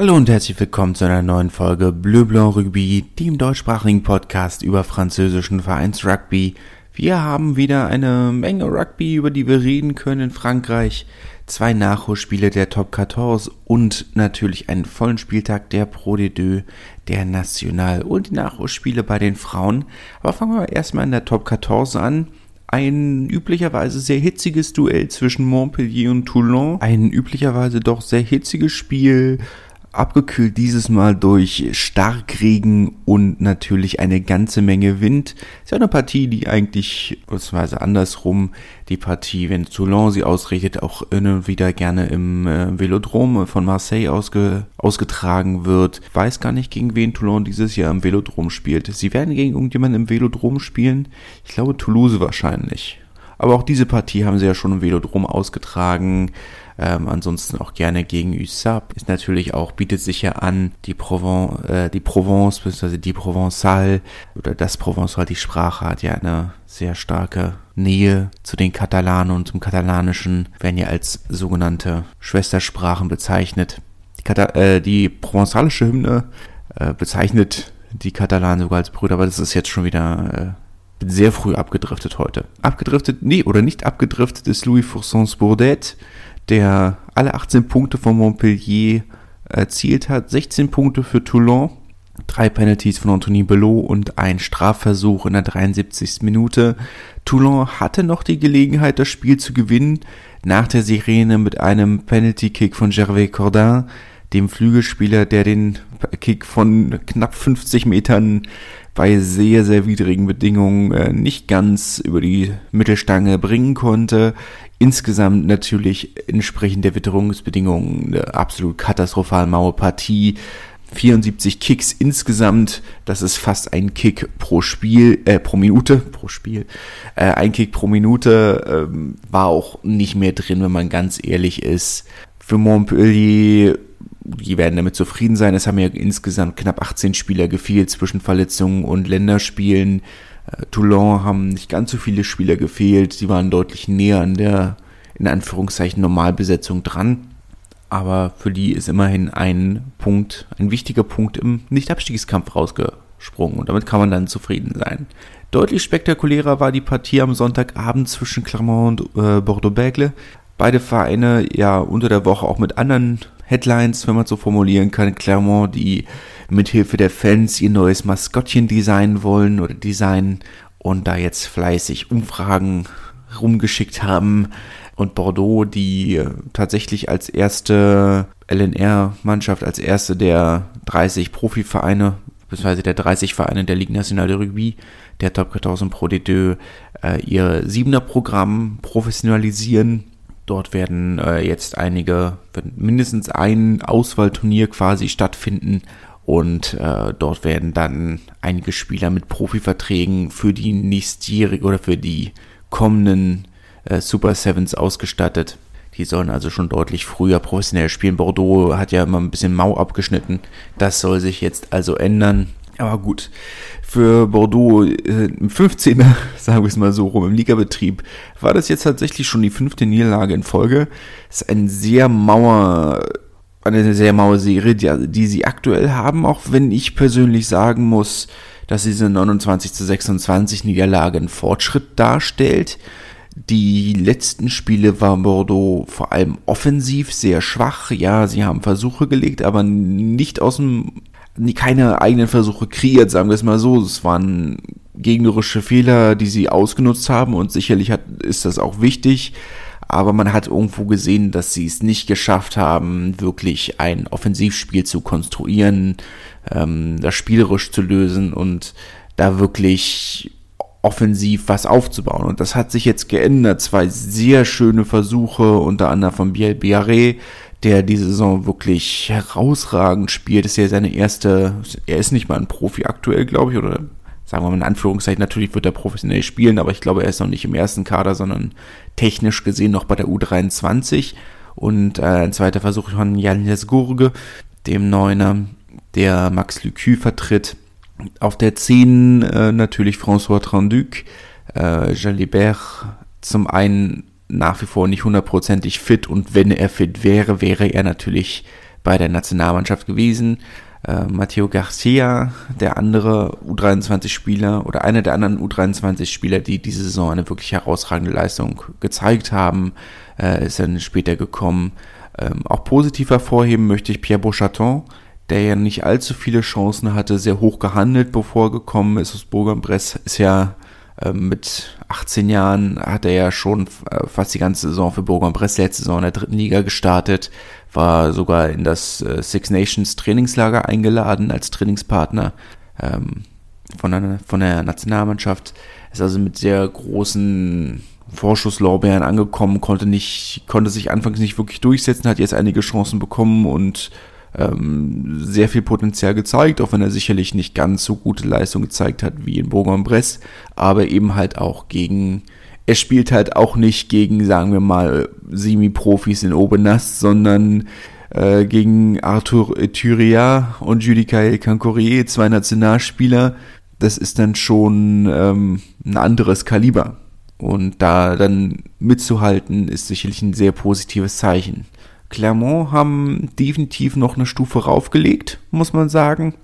Hallo und herzlich willkommen zu einer neuen Folge Bleu Blanc Rugby, dem deutschsprachigen Podcast über französischen Vereinsrugby. Wir haben wieder eine Menge Rugby, über die wir reden können in Frankreich. Zwei Nachholspiele der Top 14 und natürlich einen vollen Spieltag der Pro de Deux, der National und die Nachholspiele bei den Frauen. Aber fangen wir erstmal in der Top 14 an ein üblicherweise sehr hitziges Duell zwischen Montpellier und Toulon. Ein üblicherweise doch sehr hitziges Spiel, abgekühlt dieses Mal durch Starkregen und natürlich eine ganze Menge Wind. Ist ja eine Partie, die eigentlich, beziehungsweise andersrum, die Partie, wenn Toulon sie ausrichtet, auch immer wieder gerne im äh, Velodrom von Marseille ausge, ausgetragen wird. Weiß gar nicht, gegen wen Toulon dieses Jahr im Velodrom spielt. Sie werden gegen irgendjemanden im Velodrom spielen. Ich glaube Toulouse wahrscheinlich. Aber auch diese Partie haben sie ja schon im Velodrom ausgetragen. Ähm, ansonsten auch gerne gegen USAP. Ist natürlich auch, bietet sich ja an, die Provence, äh, die Provence, beziehungsweise die Provençal oder das Provençal, die Sprache hat ja eine sehr starke Nähe zu den Katalanen und zum Katalanischen, werden ja als sogenannte Schwestersprachen bezeichnet. Die, Kata äh, die provenzalische Hymne äh, bezeichnet die Katalanen sogar als Brüder, aber das ist jetzt schon wieder äh, sehr früh abgedriftet heute. Abgedriftet, nee, oder nicht abgedriftet ist Louis Foursons Bourdet, der alle 18 Punkte von Montpellier erzielt hat, 16 Punkte für Toulon, drei Penalties von Anthony Belot und ein Strafversuch in der 73. Minute. Toulon hatte noch die Gelegenheit, das Spiel zu gewinnen, nach der Sirene mit einem Penalty-Kick von Gervais Cordin, dem Flügelspieler, der den Kick von knapp 50 Metern bei sehr, sehr widrigen Bedingungen äh, nicht ganz über die Mittelstange bringen konnte. Insgesamt natürlich entsprechend der Witterungsbedingungen eine absolut katastrophal maue Partie. 74 Kicks insgesamt, das ist fast ein Kick pro Spiel, äh, pro Minute, pro Spiel. Äh, ein Kick pro Minute ähm, war auch nicht mehr drin, wenn man ganz ehrlich ist. Für Montpellier die werden damit zufrieden sein. Es haben ja insgesamt knapp 18 Spieler gefehlt zwischen Verletzungen und Länderspielen. Äh, Toulon haben nicht ganz so viele Spieler gefehlt. Sie waren deutlich näher an der, in Anführungszeichen, Normalbesetzung dran. Aber für die ist immerhin ein Punkt, ein wichtiger Punkt im Nicht-Abstiegskampf rausgesprungen. Und damit kann man dann zufrieden sein. Deutlich spektakulärer war die Partie am Sonntagabend zwischen Clermont und äh, Bordeaux-Bègle. Beide Vereine ja unter der Woche auch mit anderen Headlines, wenn man so formulieren kann, Clermont, die mithilfe der Fans ihr neues Maskottchen designen wollen oder designen und da jetzt fleißig Umfragen rumgeschickt haben. Und Bordeaux, die äh, tatsächlich als erste LNR-Mannschaft, als erste der 30 Profivereine, beziehungsweise der 30 Vereine der Ligue Nationale de Rugby, der Top 14 Pro D2, äh, ihr Siebener-Programm professionalisieren. Dort werden äh, jetzt einige, mindestens ein Auswahlturnier quasi stattfinden und äh, dort werden dann einige Spieler mit Profiverträgen für die nächstjährige oder für die kommenden äh, Super Sevens ausgestattet. Die sollen also schon deutlich früher professionell spielen. Bordeaux hat ja immer ein bisschen mau abgeschnitten. Das soll sich jetzt also ändern. Aber gut, für Bordeaux äh, im 15er, sagen wir es mal so rum, im Ligabetrieb, war das jetzt tatsächlich schon die fünfte Niederlage in Folge. Das ist ein sehr mauer, eine sehr maue Serie, die, die sie aktuell haben, auch wenn ich persönlich sagen muss, dass diese 29 zu 26 Niederlage einen Fortschritt darstellt. Die letzten Spiele war Bordeaux vor allem offensiv sehr schwach. Ja, sie haben Versuche gelegt, aber nicht aus dem keine eigenen Versuche kreiert, sagen wir es mal so. Es waren gegnerische Fehler, die sie ausgenutzt haben und sicherlich hat, ist das auch wichtig. Aber man hat irgendwo gesehen, dass sie es nicht geschafft haben, wirklich ein Offensivspiel zu konstruieren, ähm, das spielerisch zu lösen und da wirklich offensiv was aufzubauen. Und das hat sich jetzt geändert. Zwei sehr schöne Versuche, unter anderem von Biel Biarre, der die Saison wirklich herausragend spielt. Das ist ja seine erste, er ist nicht mal ein Profi aktuell, glaube ich, oder sagen wir mal in Anführungszeichen, natürlich wird er professionell spielen, aber ich glaube, er ist noch nicht im ersten Kader, sondern technisch gesehen noch bei der U23. Und äh, ein zweiter Versuch von Jan Gurge, dem Neuner, der Max Lucu vertritt. Auf der 10 äh, natürlich François Tranduc, äh, Jalibert zum einen nach wie vor nicht hundertprozentig fit und wenn er fit wäre, wäre er natürlich bei der Nationalmannschaft gewesen. Äh, Matteo Garcia, der andere U23-Spieler oder einer der anderen U23-Spieler, die diese Saison eine wirklich herausragende Leistung gezeigt haben, äh, ist dann später gekommen. Ähm, auch positiv hervorheben möchte ich Pierre Beauchaton, der ja nicht allzu viele Chancen hatte, sehr hoch gehandelt, bevor er gekommen ist aus Bourg-en-Bresse, ist ja ähm, mit 18 Jahren hat er ja schon äh, fast die ganze Saison für Bourg-en-Bresse letzte Saison in der dritten Liga gestartet, war sogar in das äh, Six Nations Trainingslager eingeladen als Trainingspartner ähm, von, der, von der Nationalmannschaft, ist also mit sehr großen Vorschusslorbeeren angekommen, konnte nicht, konnte sich anfangs nicht wirklich durchsetzen, hat jetzt einige Chancen bekommen und ähm, sehr viel Potenzial gezeigt, auch wenn er sicherlich nicht ganz so gute Leistung gezeigt hat wie in Bourg-en-Bresse, aber eben halt auch gegen, er spielt halt auch nicht gegen, sagen wir mal, Semi-Profis in Obenast, sondern äh, gegen Arthur Ethuria und Judicael Cancorier, zwei Nationalspieler, das ist dann schon ähm, ein anderes Kaliber. Und da dann mitzuhalten, ist sicherlich ein sehr positives Zeichen. Clermont haben definitiv noch eine Stufe raufgelegt, muss man sagen.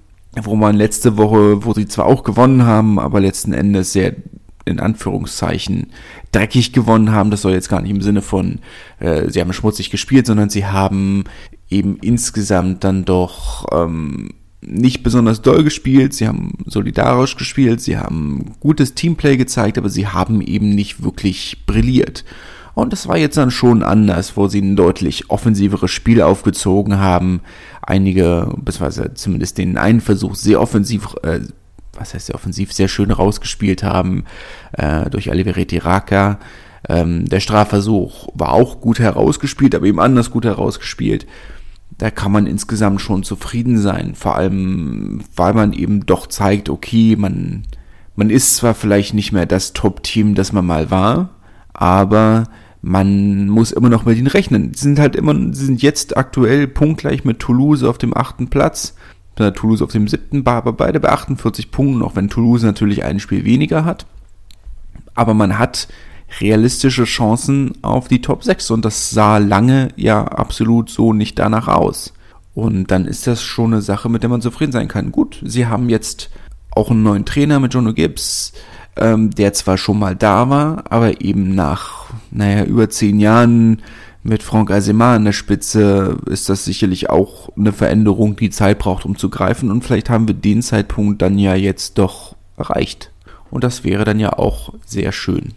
Wo man letzte Woche, wo sie zwar auch gewonnen haben, aber letzten Endes sehr in Anführungszeichen dreckig gewonnen haben. Das soll jetzt gar nicht im Sinne von, äh, sie haben schmutzig gespielt, sondern sie haben eben insgesamt dann doch ähm, nicht besonders doll gespielt. Sie haben solidarisch gespielt, sie haben gutes Teamplay gezeigt, aber sie haben eben nicht wirklich brilliert. Und das war jetzt dann schon anders, wo sie ein deutlich offensiveres Spiel aufgezogen haben. Einige, beziehungsweise zumindest den einen Versuch sehr offensiv, äh, was heißt sehr offensiv, sehr schön rausgespielt haben äh, durch Alivereti Raka. Ähm, der Strafversuch war auch gut herausgespielt, aber eben anders gut herausgespielt. Da kann man insgesamt schon zufrieden sein, vor allem, weil man eben doch zeigt, okay, man, man ist zwar vielleicht nicht mehr das Top-Team, das man mal war, aber man muss immer noch mit ihnen rechnen. Sie sind halt immer, sie sind jetzt aktuell punktgleich mit Toulouse auf dem achten Platz. Toulouse auf dem siebten, aber beide bei 48 Punkten, auch wenn Toulouse natürlich ein Spiel weniger hat. Aber man hat realistische Chancen auf die Top 6 und das sah lange ja absolut so nicht danach aus. Und dann ist das schon eine Sache, mit der man zufrieden sein kann. Gut, sie haben jetzt auch einen neuen Trainer mit Jono Gibbs ähm, der zwar schon mal da war, aber eben nach, naja, über zehn Jahren mit Franck Azemar an der Spitze ist das sicherlich auch eine Veränderung, die Zeit braucht, um zu greifen. Und vielleicht haben wir den Zeitpunkt dann ja jetzt doch erreicht. Und das wäre dann ja auch sehr schön.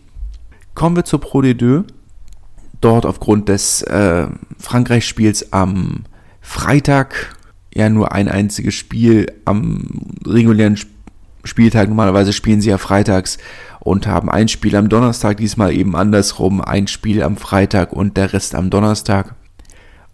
Kommen wir zur Pro D2. Dort aufgrund des äh, Frankreich-Spiels am Freitag ja nur ein einziges Spiel am regulären Spiel Spieltag. Normalerweise spielen sie ja freitags und haben ein Spiel am Donnerstag, diesmal eben andersrum, ein Spiel am Freitag und der Rest am Donnerstag.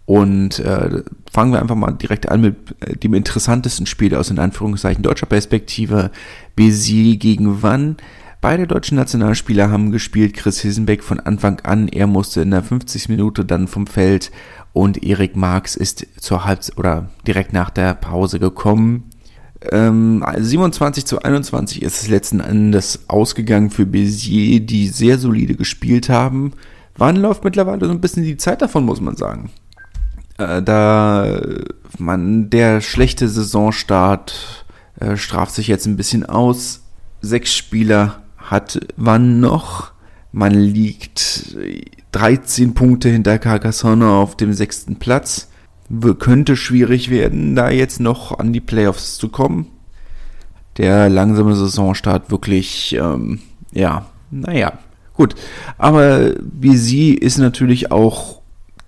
Und äh, fangen wir einfach mal direkt an mit äh, dem interessantesten Spiel aus in Anführungszeichen deutscher Perspektive. Béziers gegen Wann. Beide deutschen Nationalspieler haben gespielt. Chris Hissenbeck von Anfang an. Er musste in der 50 Minute dann vom Feld und Erik Marx ist zur Halbzeit oder direkt nach der Pause gekommen. Ähm, 27 zu 21 ist es letzten Endes ausgegangen für Bézier, die sehr solide gespielt haben. Wann läuft mittlerweile so ein bisschen die Zeit davon, muss man sagen. Äh, da man der schlechte Saisonstart äh, straft sich jetzt ein bisschen aus. Sechs Spieler hat Wann noch. Man liegt 13 Punkte hinter Carcassonne auf dem sechsten Platz könnte schwierig werden, da jetzt noch an die Playoffs zu kommen. Der langsame Saisonstart wirklich, ähm, ja, naja, gut. Aber wie sie ist natürlich auch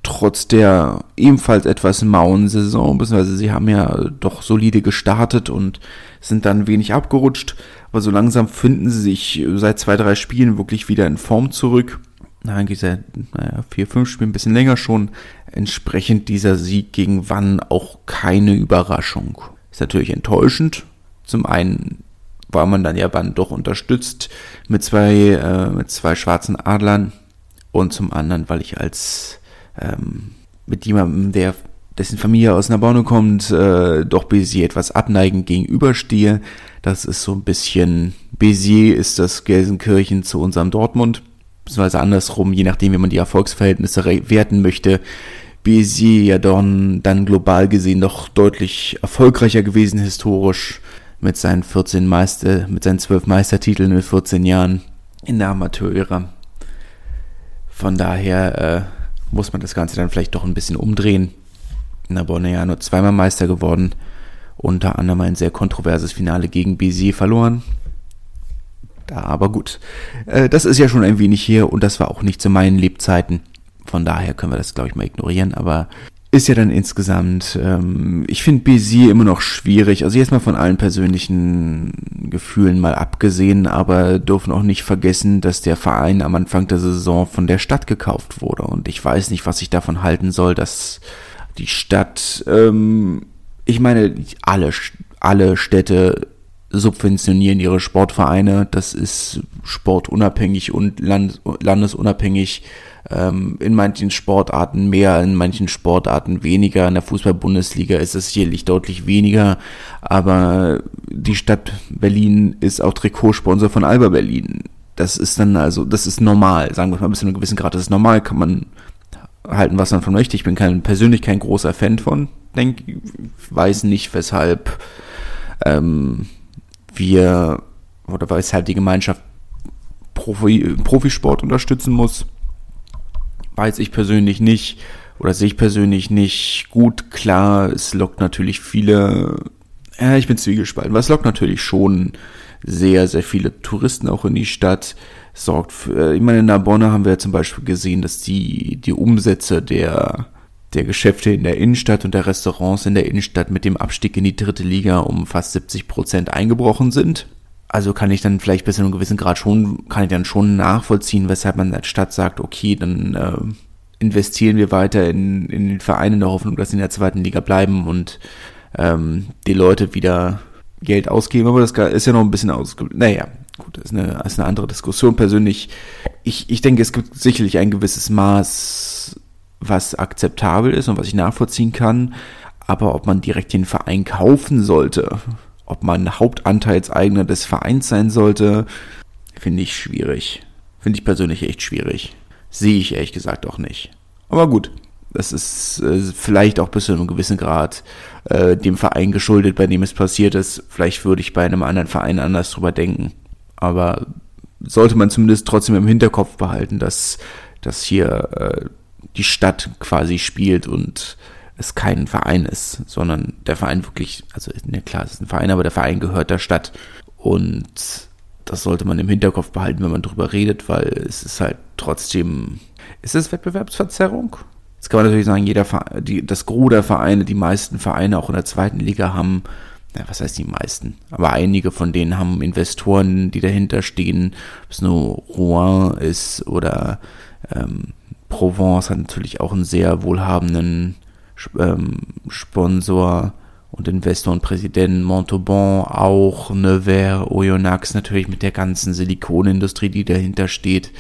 trotz der ebenfalls etwas mauen Saison, beziehungsweise sie haben ja doch solide gestartet und sind dann wenig abgerutscht, aber so langsam finden sie sich seit zwei, drei Spielen wirklich wieder in Form zurück eigentlich seit naja, vier, fünf Spielen, ein bisschen länger schon. Entsprechend dieser Sieg gegen Wann auch keine Überraschung. Ist natürlich enttäuschend. Zum einen war man dann ja Wann doch unterstützt mit zwei, äh, mit zwei schwarzen Adlern und zum anderen, weil ich als ähm, mit jemandem, der dessen Familie aus Nabonne kommt, äh, doch Bézier etwas abneigend gegenüberstehe. Das ist so ein bisschen, Bézier ist das Gelsenkirchen zu unserem Dortmund beziehungsweise andersrum, je nachdem, wie man die Erfolgsverhältnisse werten möchte. Bézier ja dann, dann global gesehen doch deutlich erfolgreicher gewesen historisch mit seinen 14 Meister, mit seinen 12 Meistertiteln mit 14 Jahren in der Amateurära. Von daher äh, muss man das Ganze dann vielleicht doch ein bisschen umdrehen. Narbonne ja nur zweimal Meister geworden, unter anderem ein sehr kontroverses Finale gegen Bézier verloren. Da aber gut. Äh, das ist ja schon ein wenig hier und das war auch nicht zu meinen Lebzeiten. Von daher können wir das, glaube ich, mal ignorieren. Aber ist ja dann insgesamt, ähm, ich finde Bézier immer noch schwierig. Also jetzt mal von allen persönlichen Gefühlen mal abgesehen, aber dürfen auch nicht vergessen, dass der Verein am Anfang der Saison von der Stadt gekauft wurde. Und ich weiß nicht, was ich davon halten soll, dass die Stadt, ähm, ich meine, alle, alle Städte subventionieren ihre Sportvereine. Das ist sportunabhängig und land, landesunabhängig ähm, in manchen Sportarten mehr, in manchen Sportarten weniger. In der Fußball-Bundesliga ist es sicherlich deutlich weniger, aber die Stadt Berlin ist auch Trikotsponsor von Alba Berlin. Das ist dann also, das ist normal, sagen wir mal bis zu einem gewissen Grad, das ist normal, kann man halten, was man von möchte. Ich bin kein, persönlich kein großer Fan von, denk, weiß nicht, weshalb ähm, wir oder weshalb die Gemeinschaft Profi, Profisport unterstützen muss weiß ich persönlich nicht oder sehe ich persönlich nicht gut. Klar, es lockt natürlich viele, ja, ich bin zwiegespalten, es lockt natürlich schon sehr, sehr viele Touristen auch in die Stadt. Sorgt für, ich meine, in Narbonne haben wir ja zum Beispiel gesehen, dass die, die Umsätze der, der Geschäfte in der Innenstadt und der Restaurants in der Innenstadt mit dem Abstieg in die dritte Liga um fast 70 Prozent eingebrochen sind. Also kann ich dann vielleicht bis zu einem gewissen Grad schon, kann ich dann schon nachvollziehen, weshalb man als Stadt sagt, okay, dann äh, investieren wir weiter in, in den Verein in der Hoffnung, dass sie in der zweiten Liga bleiben und ähm, die Leute wieder Geld ausgeben. Aber das ist ja noch ein bisschen aus. Naja, gut, das ist eine, das ist eine andere Diskussion. Persönlich, ich, ich denke, es gibt sicherlich ein gewisses Maß, was akzeptabel ist und was ich nachvollziehen kann. Aber ob man direkt den Verein kaufen sollte, ob man Hauptanteilseigner des Vereins sein sollte, finde ich schwierig. Finde ich persönlich echt schwierig. Sehe ich ehrlich gesagt auch nicht. Aber gut, das ist äh, vielleicht auch bis zu einem gewissen Grad äh, dem Verein geschuldet, bei dem es passiert ist. Vielleicht würde ich bei einem anderen Verein anders drüber denken. Aber sollte man zumindest trotzdem im Hinterkopf behalten, dass, dass hier äh, die Stadt quasi spielt und es kein Verein ist, sondern der Verein wirklich, also ne, klar, es ist ein Verein, aber der Verein gehört der Stadt. Und das sollte man im Hinterkopf behalten, wenn man drüber redet, weil es ist halt trotzdem, ist es Wettbewerbsverzerrung? Jetzt kann man natürlich sagen, jeder Verein, die, das Gros der Vereine, die meisten Vereine auch in der zweiten Liga haben, ja, was heißt die meisten? Aber einige von denen haben Investoren, die dahinter stehen, ob es nur Rouen ist oder ähm, Provence hat natürlich auch einen sehr wohlhabenden ähm, Sponsor und Investor und Präsident Montauban, auch Nevers, Oyonnax natürlich mit der ganzen Silikonindustrie, die dahinter steht,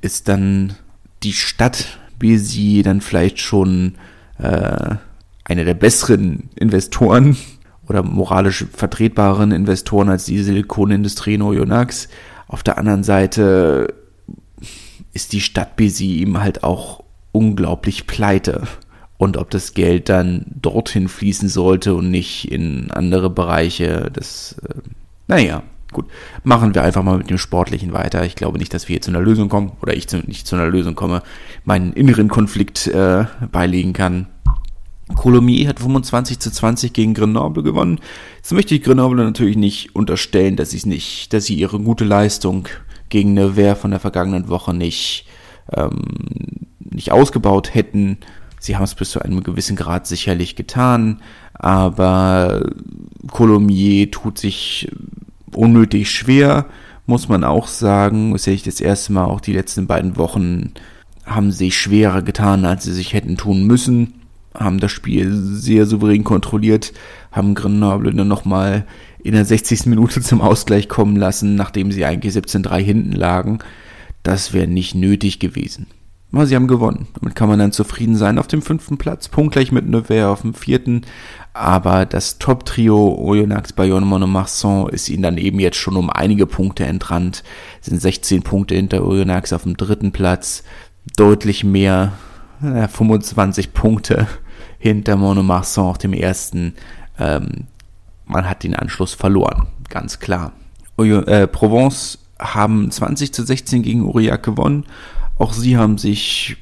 ist dann die Stadt Béziers dann vielleicht schon äh, eine der besseren Investoren oder moralisch vertretbaren Investoren als die Silikonindustrie in Oyonnax. Auf der anderen Seite ist die Stadt Béziers ihm halt auch unglaublich pleite und ob das Geld dann dorthin fließen sollte und nicht in andere Bereiche. Das, äh, naja, gut. Machen wir einfach mal mit dem Sportlichen weiter. Ich glaube nicht, dass wir hier zu einer Lösung kommen oder ich zu, nicht zu einer Lösung komme, meinen inneren Konflikt äh, beilegen kann. Colomiers hat 25 zu 20 gegen Grenoble gewonnen. Jetzt möchte ich Grenoble natürlich nicht unterstellen, dass sie nicht, dass sie ihre gute Leistung gegen Nevers von der vergangenen Woche nicht, ähm, nicht ausgebaut hätten Sie haben es bis zu einem gewissen Grad sicherlich getan, aber Colomier tut sich unnötig schwer, muss man auch sagen. Das sehe ich das erste Mal, auch die letzten beiden Wochen haben sich schwerer getan, als sie sich hätten tun müssen, haben das Spiel sehr souverän kontrolliert, haben Grenoble dann nochmal in der 60. Minute zum Ausgleich kommen lassen, nachdem sie eigentlich 17-3 hinten lagen. Das wäre nicht nötig gewesen. Aber sie haben gewonnen. Damit kann man dann zufrieden sein auf dem fünften Platz, punktgleich mit Nevers auf dem vierten. Aber das Top-Trio Oyonnax, Bayonne, Monomarsan ist ihnen dann eben jetzt schon um einige Punkte entrannt. Sind 16 Punkte hinter Oyonnax auf dem dritten Platz. Deutlich mehr äh, 25 Punkte hinter Monomarsan auf dem ersten. Ähm, man hat den Anschluss verloren, ganz klar. Äh, Provence haben 20 zu 16 gegen Aurillac gewonnen. Auch sie haben sich,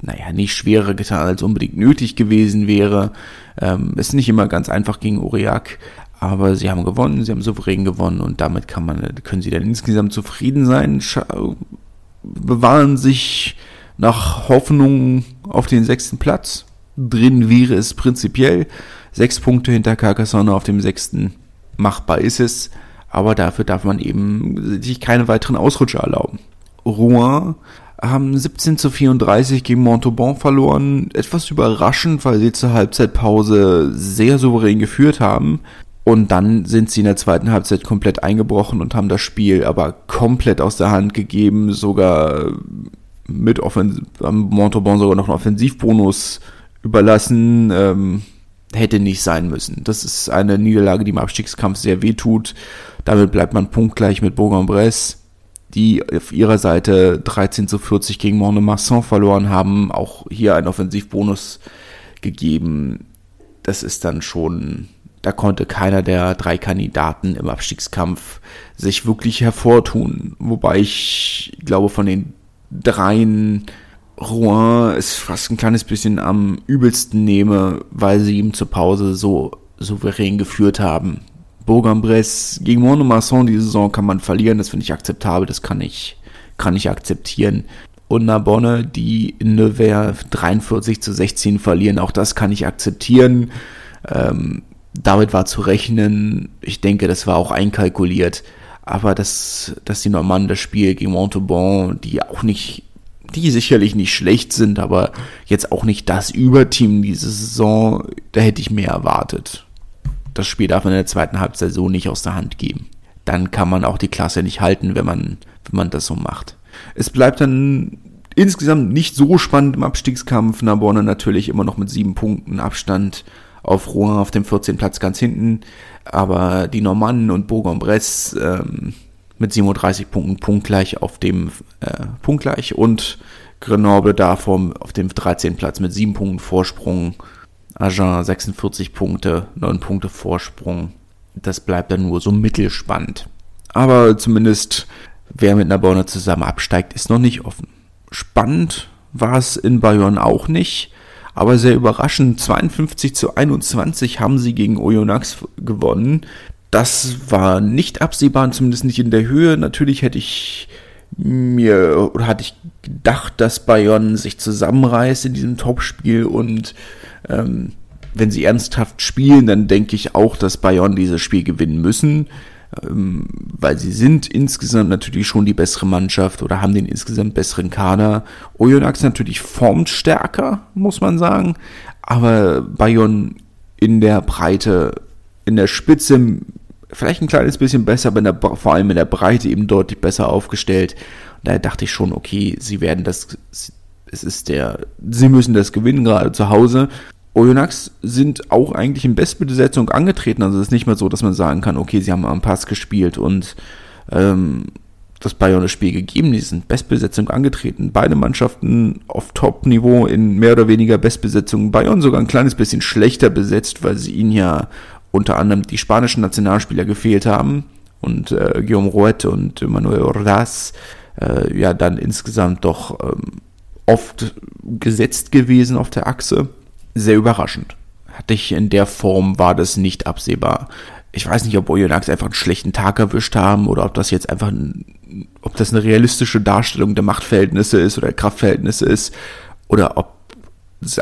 naja, nicht schwerer getan, als unbedingt nötig gewesen wäre. Ähm, ist nicht immer ganz einfach gegen Aurillac, aber sie haben gewonnen, sie haben souverän gewonnen und damit kann man, können sie dann insgesamt zufrieden sein, bewahren sich nach Hoffnung auf den sechsten Platz. Drin wäre es prinzipiell. Sechs Punkte hinter Carcassonne auf dem sechsten. Machbar ist es, aber dafür darf man eben sich keine weiteren Ausrutscher erlauben. Rouen haben 17 zu 34 gegen Montauban verloren. Etwas überraschend, weil sie zur Halbzeitpause sehr souverän geführt haben. Und dann sind sie in der zweiten Halbzeit komplett eingebrochen und haben das Spiel aber komplett aus der Hand gegeben, sogar mit Offen Montauban sogar noch einen Offensivbonus überlassen. Ähm, hätte nicht sein müssen. Das ist eine Niederlage, die im Abstiegskampf sehr weh tut. Damit bleibt man punktgleich mit Bourg-en-Bresse die auf ihrer Seite 13 zu 40 gegen Mont-de-Marsan verloren haben, auch hier einen Offensivbonus gegeben. Das ist dann schon, da konnte keiner der drei Kandidaten im Abstiegskampf sich wirklich hervortun. Wobei ich glaube, von den dreien Rouen ist fast ein kleines bisschen am übelsten nehme, weil sie ihm zur Pause so souverän geführt haben. Bourg-en-Bresse gegen Monomasson die Saison kann man verlieren, das finde ich akzeptabel, das kann ich, kann ich akzeptieren. Und Narbonne, die in Nevers 43 zu 16 verlieren, auch das kann ich akzeptieren. Ähm, damit war zu rechnen. Ich denke, das war auch einkalkuliert. Aber dass, dass die Normannen das Spiel gegen Montauban, die auch nicht, die sicherlich nicht schlecht sind, aber jetzt auch nicht das Überteam diese Saison, da hätte ich mehr erwartet das Spiel darf man in der zweiten Halbzeit so nicht aus der Hand geben. Dann kann man auch die Klasse nicht halten, wenn man, wenn man das so macht. Es bleibt dann insgesamt nicht so spannend im Abstiegskampf. Narbonne natürlich immer noch mit sieben Punkten Abstand auf Rouen auf dem 14. Platz ganz hinten. Aber die Normannen und Bourg-en-Bresse ähm, mit 37 Punkten punktgleich auf dem äh, punktgleich und Grenoble davor auf dem 13. Platz mit sieben Punkten Vorsprung Agen 46 Punkte, 9 Punkte Vorsprung. Das bleibt dann nur so mittelspannend. Aber zumindest, wer mit Narbonne zusammen absteigt, ist noch nicht offen. Spannend war es in Bayonne auch nicht, aber sehr überraschend. 52 zu 21 haben sie gegen Oyonnax gewonnen. Das war nicht absehbar, zumindest nicht in der Höhe. Natürlich hätte ich mir oder hatte ich gedacht, dass Bayonne sich zusammenreißt in diesem Topspiel und ähm, wenn sie ernsthaft spielen, dann denke ich auch, dass Bayonne dieses Spiel gewinnen müssen, ähm, weil sie sind insgesamt natürlich schon die bessere Mannschaft oder haben den insgesamt besseren Kader. Oyonnax natürlich formt stärker, muss man sagen, aber Bayonne in der Breite, in der Spitze vielleicht ein kleines bisschen besser, der, vor allem in der Breite eben deutlich besser aufgestellt. Und daher dachte ich schon, okay, sie werden das, es ist der, sie müssen das gewinnen, gerade zu Hause. Oyonnax sind auch eigentlich in Bestbesetzung angetreten. Also es ist nicht mehr so, dass man sagen kann, okay, sie haben am Pass gespielt und ähm, das Bayern das Spiel gegeben. Die sind Bestbesetzung angetreten. Beide Mannschaften auf Top-Niveau in mehr oder weniger Bestbesetzung. Bayern sogar ein kleines bisschen schlechter besetzt, weil sie ihnen ja unter anderem die spanischen Nationalspieler gefehlt haben und äh, Guillaume Roet und Manuel Ordaz äh, ja dann insgesamt doch ähm, oft gesetzt gewesen auf der Achse sehr überraschend. Hatte ich in der Form, war das nicht absehbar. Ich weiß nicht, ob Oyonnax einfach einen schlechten Tag erwischt haben oder ob das jetzt einfach, ein, ob das eine realistische Darstellung der Machtverhältnisse ist oder der Kraftverhältnisse ist oder ob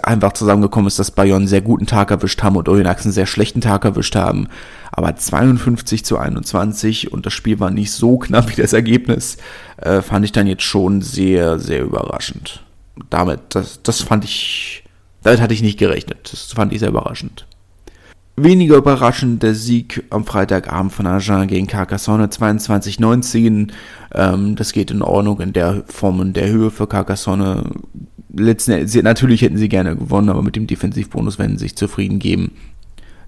einfach zusammengekommen ist, dass Bayonne einen sehr guten Tag erwischt haben und Oyonnax einen sehr schlechten Tag erwischt haben. Aber 52 zu 21 und das Spiel war nicht so knapp wie das Ergebnis, äh, fand ich dann jetzt schon sehr, sehr überraschend. Damit, das, das fand ich damit hatte ich nicht gerechnet. Das fand ich sehr überraschend. Weniger überraschend der Sieg am Freitagabend von Agen gegen Carcassonne 22-19. Ähm, das geht in Ordnung in der Form und der Höhe für Carcassonne. Letzten, natürlich hätten sie gerne gewonnen, aber mit dem Defensivbonus werden sie sich zufrieden geben.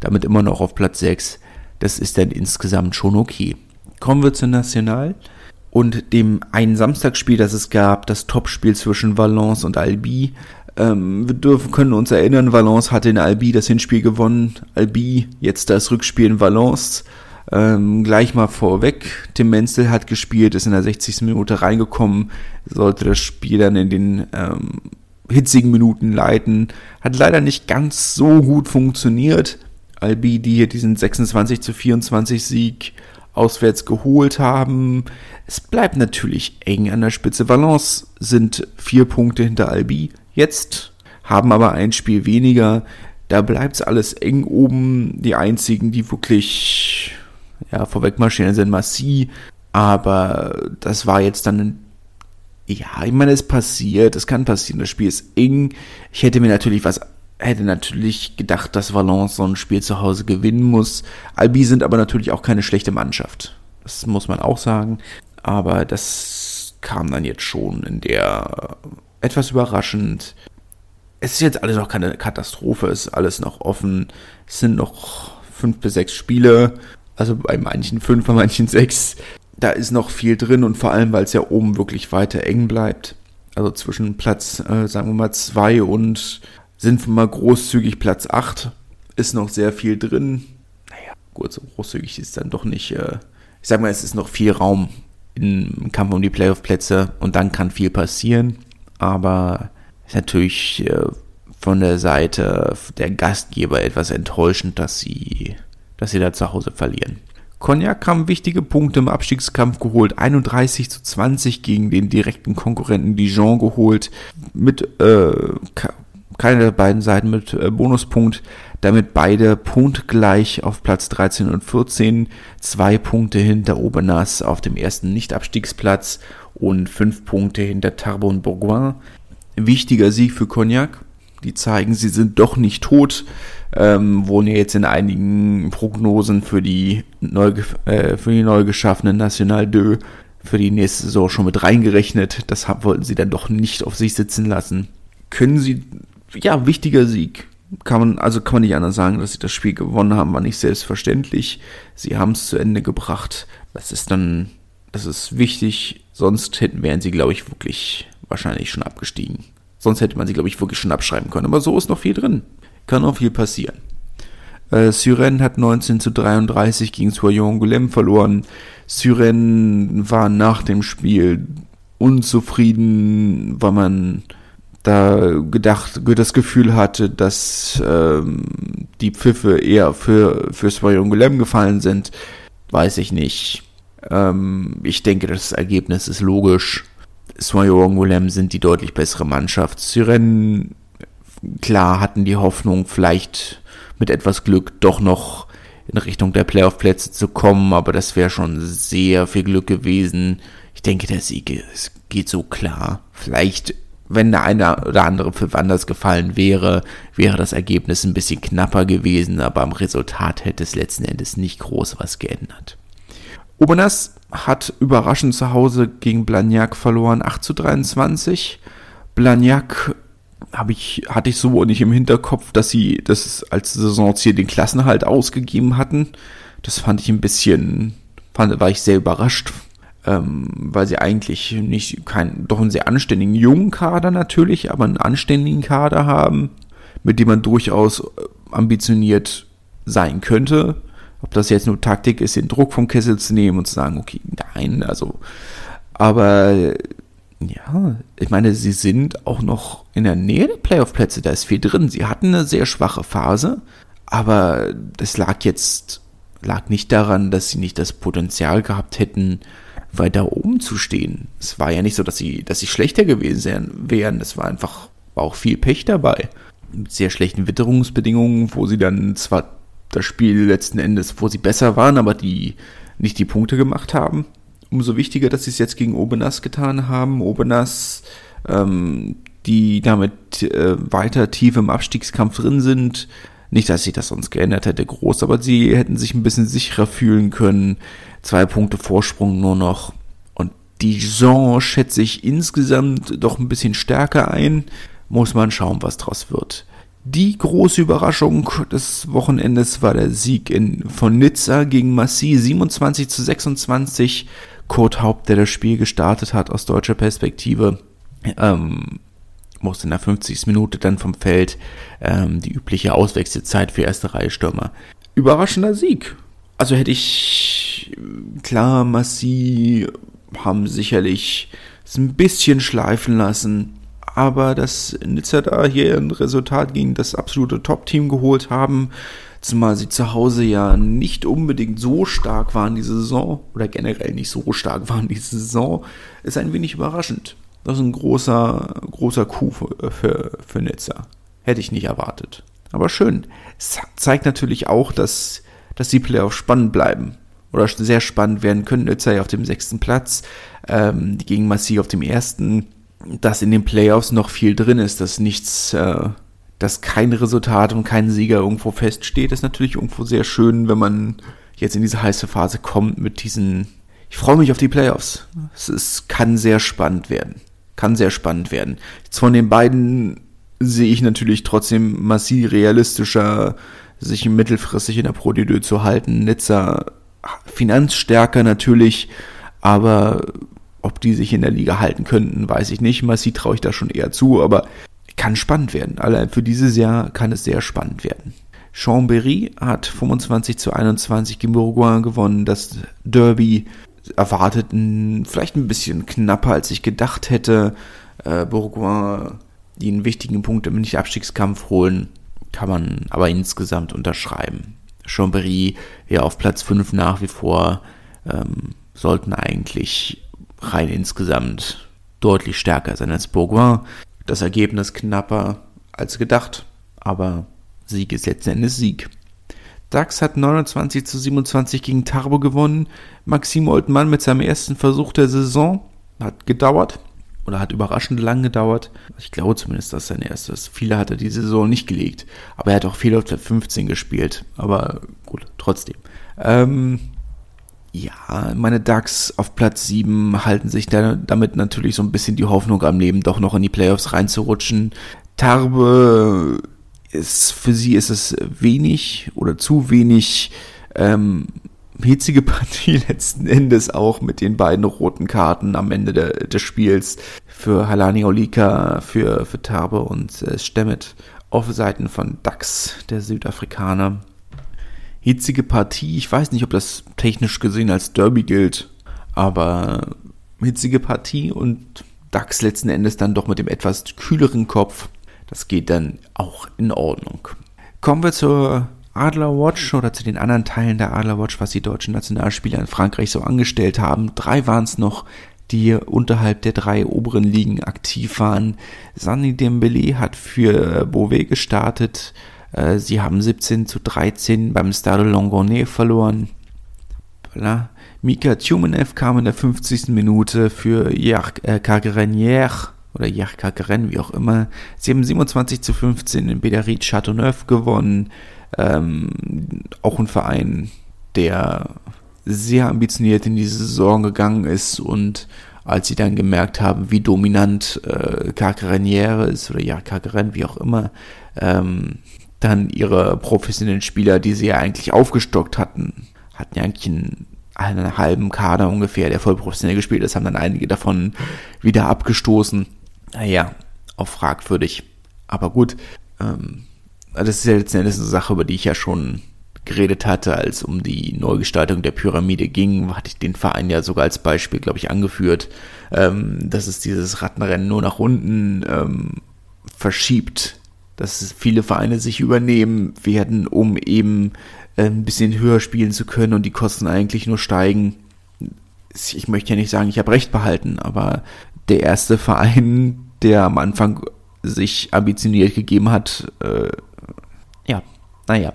Damit immer noch auf Platz 6. Das ist dann insgesamt schon okay. Kommen wir zur National und dem einen Samstagsspiel, das es gab, das Topspiel zwischen Valence und Albi. Ähm, wir dürfen, können uns erinnern, Valence hatte in Albi das Hinspiel gewonnen. Albi, jetzt das Rückspiel in Valence. Ähm, gleich mal vorweg, Tim Menzel hat gespielt, ist in der 60. Minute reingekommen, sollte das Spiel dann in den ähm, hitzigen Minuten leiten. Hat leider nicht ganz so gut funktioniert. Albi, die hier diesen 26 zu 24 Sieg auswärts geholt haben. Es bleibt natürlich eng an der Spitze. Valence sind vier Punkte hinter Albi. Jetzt haben aber ein Spiel weniger. Da bleibt es alles eng oben. Die einzigen, die wirklich ja, vorweg marschieren, sind Massi. Aber das war jetzt dann ja, ich meine, es passiert, es kann passieren, das Spiel ist eng. Ich hätte mir natürlich was, hätte natürlich gedacht, dass Valence so ein Spiel zu Hause gewinnen muss. Albi sind aber natürlich auch keine schlechte Mannschaft. Das muss man auch sagen. Aber das kam dann jetzt schon in der etwas überraschend. Es ist jetzt alles noch keine Katastrophe, es ist alles noch offen. Es sind noch fünf bis sechs Spiele. Also bei manchen fünf, bei manchen sechs da ist noch viel drin und vor allem, weil es ja oben wirklich weiter eng bleibt. Also zwischen Platz, äh, sagen wir mal, 2 und sind wir mal großzügig Platz 8 ist noch sehr viel drin. Naja, gut, so großzügig ist dann doch nicht. Äh, ich sag mal, es ist noch viel Raum im Kampf um die Playoff-Plätze und dann kann viel passieren. Aber ist natürlich äh, von der Seite der Gastgeber etwas enttäuschend, dass sie, dass sie da zu Hause verlieren. Cognac haben wichtige Punkte im Abstiegskampf geholt. 31 zu 20 gegen den direkten Konkurrenten Dijon geholt. Mit äh, keiner der beiden Seiten mit äh, Bonuspunkt. Damit beide punktgleich auf Platz 13 und 14. Zwei Punkte hinter Obernas auf dem ersten Nicht-Abstiegsplatz und fünf Punkte hinter Tarbon Bourgoin. Wichtiger Sieg für Cognac. Die zeigen, sie sind doch nicht tot ähm, wurden ja jetzt in einigen Prognosen für die neu, äh, für die neu geschaffene National 2 für die nächste Saison schon mit reingerechnet. Das wollten sie dann doch nicht auf sich sitzen lassen. Können sie, ja, wichtiger Sieg. Kann man, also kann man nicht anders sagen, dass sie das Spiel gewonnen haben, war nicht selbstverständlich. Sie haben es zu Ende gebracht. Das ist dann, das ist wichtig. Sonst hätten, wären sie, glaube ich, wirklich wahrscheinlich schon abgestiegen. Sonst hätte man sie, glaube ich, wirklich schon abschreiben können. Aber so ist noch viel drin kann auch viel passieren. Äh, Syren hat 19 zu 33 gegen Soyon Goulem verloren. Syren war nach dem Spiel unzufrieden, weil man da gedacht, das Gefühl hatte, dass ähm, die Pfiffe eher für, für Soyon Goulem gefallen sind. Weiß ich nicht. Ähm, ich denke, das Ergebnis ist logisch. Soyon Goulem sind die deutlich bessere Mannschaft. Syren klar hatten die Hoffnung, vielleicht mit etwas Glück doch noch in Richtung der Playoff-Plätze zu kommen, aber das wäre schon sehr viel Glück gewesen. Ich denke, der Sieg geht so klar. Vielleicht, wenn der eine oder andere für Wanders gefallen wäre, wäre das Ergebnis ein bisschen knapper gewesen, aber am Resultat hätte es letzten Endes nicht groß was geändert. Obernas hat überraschend zu Hause gegen Blagnac verloren, 8 zu 23. Blagnac habe ich, hatte ich so nicht im Hinterkopf, dass sie das als Saisonziel den Klassenhalt ausgegeben hatten. Das fand ich ein bisschen, fand, war ich sehr überrascht, ähm, weil sie eigentlich nicht kein, doch einen sehr anständigen jungen Kader natürlich, aber einen anständigen Kader haben, mit dem man durchaus äh, ambitioniert sein könnte. Ob das jetzt nur Taktik ist, den Druck vom Kessel zu nehmen und zu sagen, okay, nein, also, aber ja, ich meine, sie sind auch noch in der Nähe der Playoff-Plätze, da ist viel drin. Sie hatten eine sehr schwache Phase, aber das lag jetzt, lag nicht daran, dass sie nicht das Potenzial gehabt hätten, weiter oben zu stehen. Es war ja nicht so, dass sie, dass sie schlechter gewesen wären. Es war einfach, auch viel Pech dabei. Mit sehr schlechten Witterungsbedingungen, wo sie dann zwar das Spiel letzten Endes, wo sie besser waren, aber die nicht die Punkte gemacht haben umso wichtiger, dass sie es jetzt gegen Obenas getan haben. Obenas, ähm, die damit äh, weiter tief im Abstiegskampf drin sind. Nicht, dass sich das sonst geändert hätte, groß, aber sie hätten sich ein bisschen sicherer fühlen können. Zwei Punkte Vorsprung nur noch. Und Dijon schätze ich insgesamt doch ein bisschen stärker ein. Muss man schauen, was draus wird. Die große Überraschung des Wochenendes war der Sieg in, von Nizza gegen Massy 27 zu 26. Kurt Haupt, der das Spiel gestartet hat aus deutscher Perspektive. Ähm, musste in der 50. Minute dann vom Feld ähm, die übliche Auswechselzeit für erste Reihe Stürmer. Überraschender Sieg. Also hätte ich klar, Massi haben sicherlich es ein bisschen schleifen lassen, aber dass Nizza da hier ein Resultat gegen das absolute Top-Team geholt haben, zumal sie zu Hause ja nicht unbedingt so stark waren diese Saison oder generell nicht so stark waren diese Saison, ist ein wenig überraschend. Das ist ein großer, großer Coup für, für, für Nizza. Hätte ich nicht erwartet. Aber schön. Es zeigt natürlich auch, dass, dass die Playoffs spannend bleiben. Oder sehr spannend werden können. Nizza ja auf dem sechsten Platz, ähm, gegen Massi auf dem ersten. Dass in den Playoffs noch viel drin ist, dass nichts, äh, dass kein Resultat und kein Sieger irgendwo feststeht, ist natürlich irgendwo sehr schön, wenn man jetzt in diese heiße Phase kommt mit diesen. Ich freue mich auf die Playoffs. Es ist, kann sehr spannend werden kann sehr spannend werden. Jetzt von den beiden sehe ich natürlich trotzdem massiv realistischer, sich mittelfristig in der Pro D2 zu halten. Nizza finanzstärker natürlich, aber ob die sich in der Liga halten könnten, weiß ich nicht. Massi traue ich da schon eher zu, aber kann spannend werden. Allein für dieses Jahr kann es sehr spannend werden. Chambéry hat 25 zu 21 gegen Bourgoin gewonnen. Das Derby erwartet, vielleicht ein bisschen knapper, als ich gedacht hätte. Äh, Bourgoin, einen wichtigen Punkt im Nicht-Abstiegskampf holen, kann man aber insgesamt unterschreiben. Chambéry ja auf Platz 5 nach wie vor, ähm, sollten eigentlich rein insgesamt deutlich stärker sein als Bourgoin. Das Ergebnis knapper als gedacht, aber Sieg ist letzten Endes Sieg. DAX hat 29 zu 27 gegen Tarbo gewonnen. Maxim Oldmann mit seinem ersten Versuch der Saison hat gedauert oder hat überraschend lang gedauert. Ich glaube zumindest, dass sein erstes. Viele hat er die Saison nicht gelegt, aber er hat auch viel auf der 15 gespielt. Aber gut, trotzdem. Ähm, ja, meine DAX auf Platz 7 halten sich da, damit natürlich so ein bisschen die Hoffnung am Leben, doch noch in die Playoffs reinzurutschen. Tarbe ist, für sie ist es wenig oder zu wenig ähm, hitzige Partie letzten Endes auch mit den beiden roten Karten am Ende de, des Spiels für Halani Olika, für, für Tarbe und äh, Stemmet auf Seiten von Dax, der Südafrikaner. Hitzige Partie, ich weiß nicht, ob das technisch gesehen als Derby gilt, aber hitzige Partie und Dax letzten Endes dann doch mit dem etwas kühleren Kopf das geht dann auch in Ordnung. Kommen wir zur Adler Watch oder zu den anderen Teilen der Adler Watch, was die deutschen Nationalspieler in Frankreich so angestellt haben. Drei waren es noch, die unterhalb der drei oberen Ligen aktiv waren. Sani Dembele hat für Beauvais gestartet. Äh, sie haben 17 zu 13 beim Stade Longonnet verloren. Voilà. Mika Tjumenev kam in der 50. Minute für Jark äh, oder Jarka Gren, wie auch immer. Sie haben 27 zu 15 in Bédarit Châteauneuf gewonnen. Ähm, auch ein Verein, der sehr ambitioniert in diese Saison gegangen ist und als sie dann gemerkt haben, wie dominant äh, Carcareniere ist oder ja, Carcaren, wie auch immer, ähm, dann ihre professionellen Spieler, die sie ja eigentlich aufgestockt hatten, hatten ja eigentlich einen einen halben Kader ungefähr, der voll professionell gespielt ist, haben dann einige davon wieder abgestoßen. Naja, auch fragwürdig. Aber gut, ähm, das ist ja letzten Endes eine Sache, über die ich ja schon geredet hatte, als um die Neugestaltung der Pyramide ging, hatte ich den Verein ja sogar als Beispiel, glaube ich, angeführt, ähm, dass es dieses Rattenrennen nur nach unten ähm, verschiebt, dass viele Vereine sich übernehmen werden, um eben äh, ein bisschen höher spielen zu können und die Kosten eigentlich nur steigen. Ich möchte ja nicht sagen, ich habe recht behalten, aber der erste Verein, der am Anfang sich ambitioniert gegeben hat. Äh, ja, naja.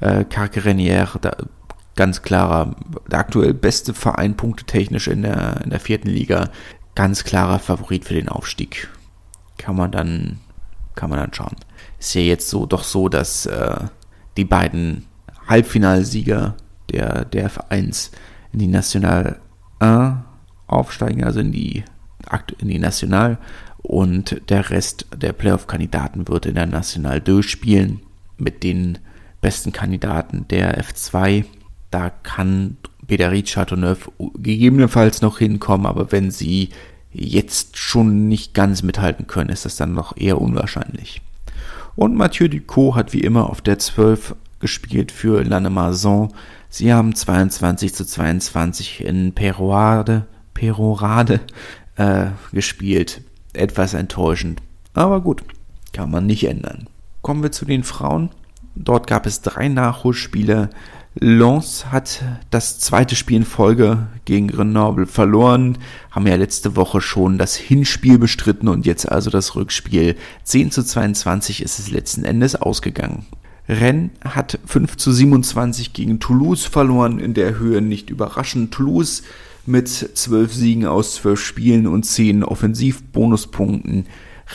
Äh, Carcarenière, da, ganz klarer, der aktuell beste Verein punktetechnisch in der, in der vierten Liga. Ganz klarer Favorit für den Aufstieg. Kann man dann, kann man dann schauen. Ist ja jetzt so, doch so, dass äh, die beiden Halbfinalsieger der, der Vereins in die National 1 aufsteigen, also in die in die National und der Rest der Playoff-Kandidaten wird in der National durchspielen mit den besten Kandidaten der F2. Da kann Bédarit Chateauneuf gegebenenfalls noch hinkommen, aber wenn sie jetzt schon nicht ganz mithalten können, ist das dann noch eher unwahrscheinlich. Und Mathieu Ducot hat wie immer auf der 12 gespielt für Lannemezan. Sie haben 22 zu 22 in Perorade, Perorade äh, gespielt. Etwas enttäuschend. Aber gut, kann man nicht ändern. Kommen wir zu den Frauen. Dort gab es drei Nachholspiele. Lens hat das zweite Spiel in Folge gegen Grenoble verloren, haben ja letzte Woche schon das Hinspiel bestritten und jetzt also das Rückspiel. 10 zu 22 ist es letzten Endes ausgegangen. Rennes hat 5 zu 27 gegen Toulouse verloren, in der Höhe nicht überraschend. Toulouse mit 12 Siegen aus 12 Spielen und 10 Offensivbonuspunkten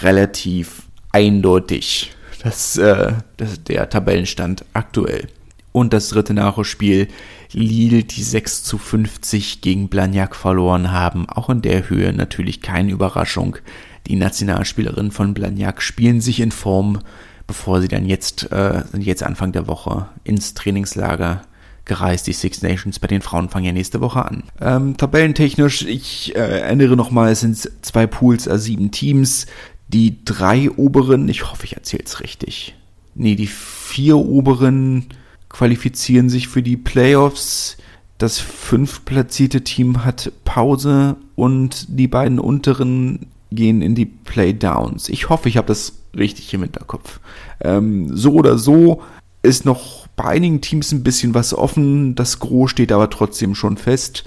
relativ eindeutig. Das, äh, das der Tabellenstand aktuell. Und das dritte Nachholspiel, Lille, die 6 zu 50 gegen Blagnac verloren haben. Auch in der Höhe natürlich keine Überraschung. Die Nationalspielerinnen von Blagnac spielen sich in Form, bevor sie dann jetzt, äh, jetzt Anfang der Woche ins Trainingslager gereist. Die Six Nations bei den Frauen fangen ja nächste Woche an. Ähm, tabellentechnisch, ich äh, erinnere nochmal, es sind zwei Pools, also sieben Teams. Die drei oberen, ich hoffe, ich erzähle es richtig. Nee, die vier oberen qualifizieren sich für die Playoffs. Das fünftplatzierte Team hat Pause und die beiden unteren gehen in die Playdowns. Ich hoffe, ich habe das richtig im Hinterkopf. Ähm, so oder so ist noch bei einigen Teams ein bisschen was offen. Das Gros steht aber trotzdem schon fest.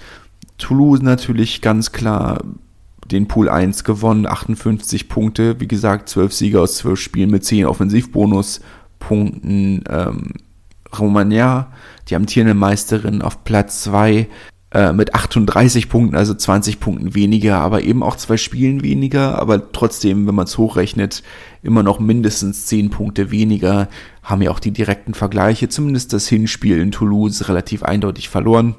Toulouse natürlich ganz klar den Pool 1 gewonnen, 58 Punkte, wie gesagt, 12 Siege aus 12 Spielen mit 10 Offensivbonuspunkten. Ähm, Romagna, die amtierende Meisterin, auf Platz 2 äh, mit 38 Punkten, also 20 Punkten weniger, aber eben auch zwei Spielen weniger, aber trotzdem, wenn man es hochrechnet, immer noch mindestens 10 Punkte weniger, haben ja auch die direkten Vergleiche, zumindest das Hinspiel in Toulouse relativ eindeutig verloren.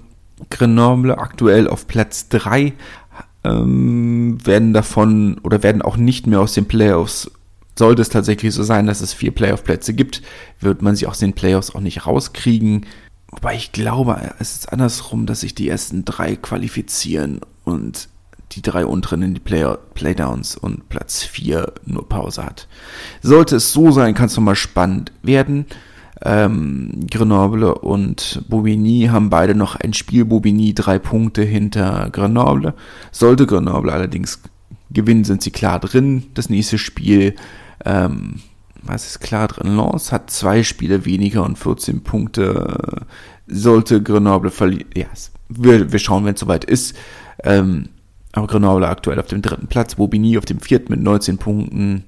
Grenoble aktuell auf Platz 3, ähm, werden davon oder werden auch nicht mehr aus den Playoffs sollte es tatsächlich so sein, dass es vier Playoff-Plätze gibt, wird man sie aus den Playoffs auch nicht rauskriegen. Wobei ich glaube, es ist andersrum, dass sich die ersten drei qualifizieren und die drei unteren in die Play Playdowns und Platz vier nur Pause hat. Sollte es so sein, kann es nochmal spannend werden. Ähm, Grenoble und Bobigny haben beide noch ein Spiel. Bobigny drei Punkte hinter Grenoble. Sollte Grenoble allerdings gewinnen, sind sie klar drin. Das nächste Spiel, ähm, was ist klar drin? Lens hat zwei Spiele weniger und 14 Punkte. Sollte Grenoble verlieren. Ja, wir, wir schauen, wenn es soweit ist. Ähm, aber Grenoble aktuell auf dem dritten Platz, Bobigny auf dem vierten mit 19 Punkten.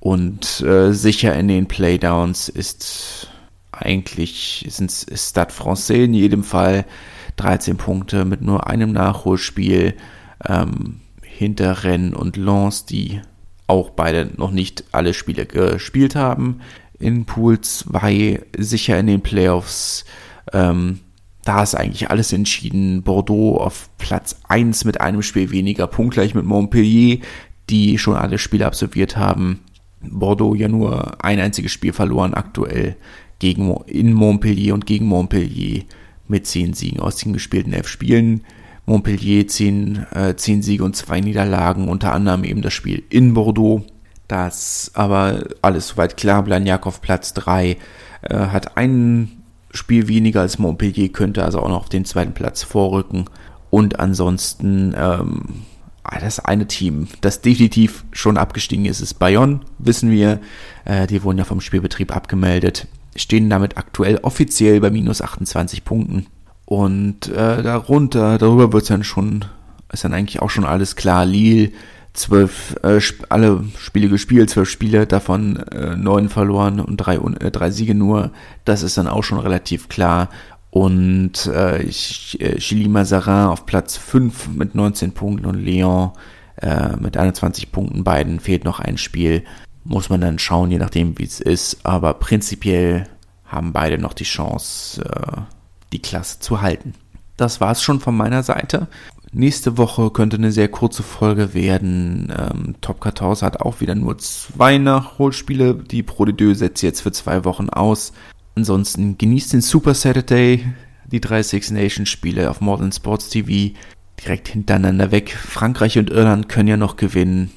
Und äh, sicher in den Playdowns ist eigentlich sind Stade Francais in jedem Fall 13 Punkte mit nur einem Nachholspiel ähm, hinter Rennes und Lens, die auch beide noch nicht alle Spiele gespielt haben. In Pool 2 sicher in den Playoffs. Ähm, da ist eigentlich alles entschieden. Bordeaux auf Platz 1 mit einem Spiel weniger, punktgleich mit Montpellier, die schon alle Spiele absolviert haben. Bordeaux ja nur ein einziges Spiel verloren aktuell gegen, in Montpellier und gegen Montpellier mit zehn Siegen aus den gespielten elf Spielen. Montpellier zehn, äh, zehn Siege und zwei Niederlagen, unter anderem eben das Spiel in Bordeaux. Das aber alles soweit klar. Auf Platz 3 äh, hat ein Spiel weniger als Montpellier, könnte also auch noch auf den zweiten Platz vorrücken. Und ansonsten ähm, das eine Team, das definitiv schon abgestiegen ist, ist Bayonne, wissen wir. Äh, die wurden ja vom Spielbetrieb abgemeldet stehen damit aktuell offiziell bei minus 28 Punkten. Und äh, darunter, darüber wird es dann schon, ist dann eigentlich auch schon alles klar. Lille, zwölf, äh, alle Spiele gespielt, zwölf Spiele, davon äh, neun verloren und drei, äh, drei Siege nur. Das ist dann auch schon relativ klar. Und äh, Chili Mazarin auf Platz 5 mit 19 Punkten und Lyon äh, mit 21 Punkten. Beiden fehlt noch ein Spiel. Muss man dann schauen, je nachdem, wie es ist. Aber prinzipiell haben beide noch die Chance, äh, die Klasse zu halten. Das war es schon von meiner Seite. Nächste Woche könnte eine sehr kurze Folge werden. Ähm, Top 14 hat auch wieder nur zwei Nachholspiele. Die Pro de Deux setzt jetzt für zwei Wochen aus. Ansonsten genießt den Super Saturday, die drei Six Nations Spiele auf Modern Sports TV. direkt hintereinander weg. Frankreich und Irland können ja noch gewinnen.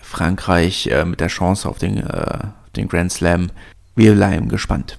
Frankreich äh, mit der Chance auf den, äh, den Grand Slam. Wir bleiben gespannt.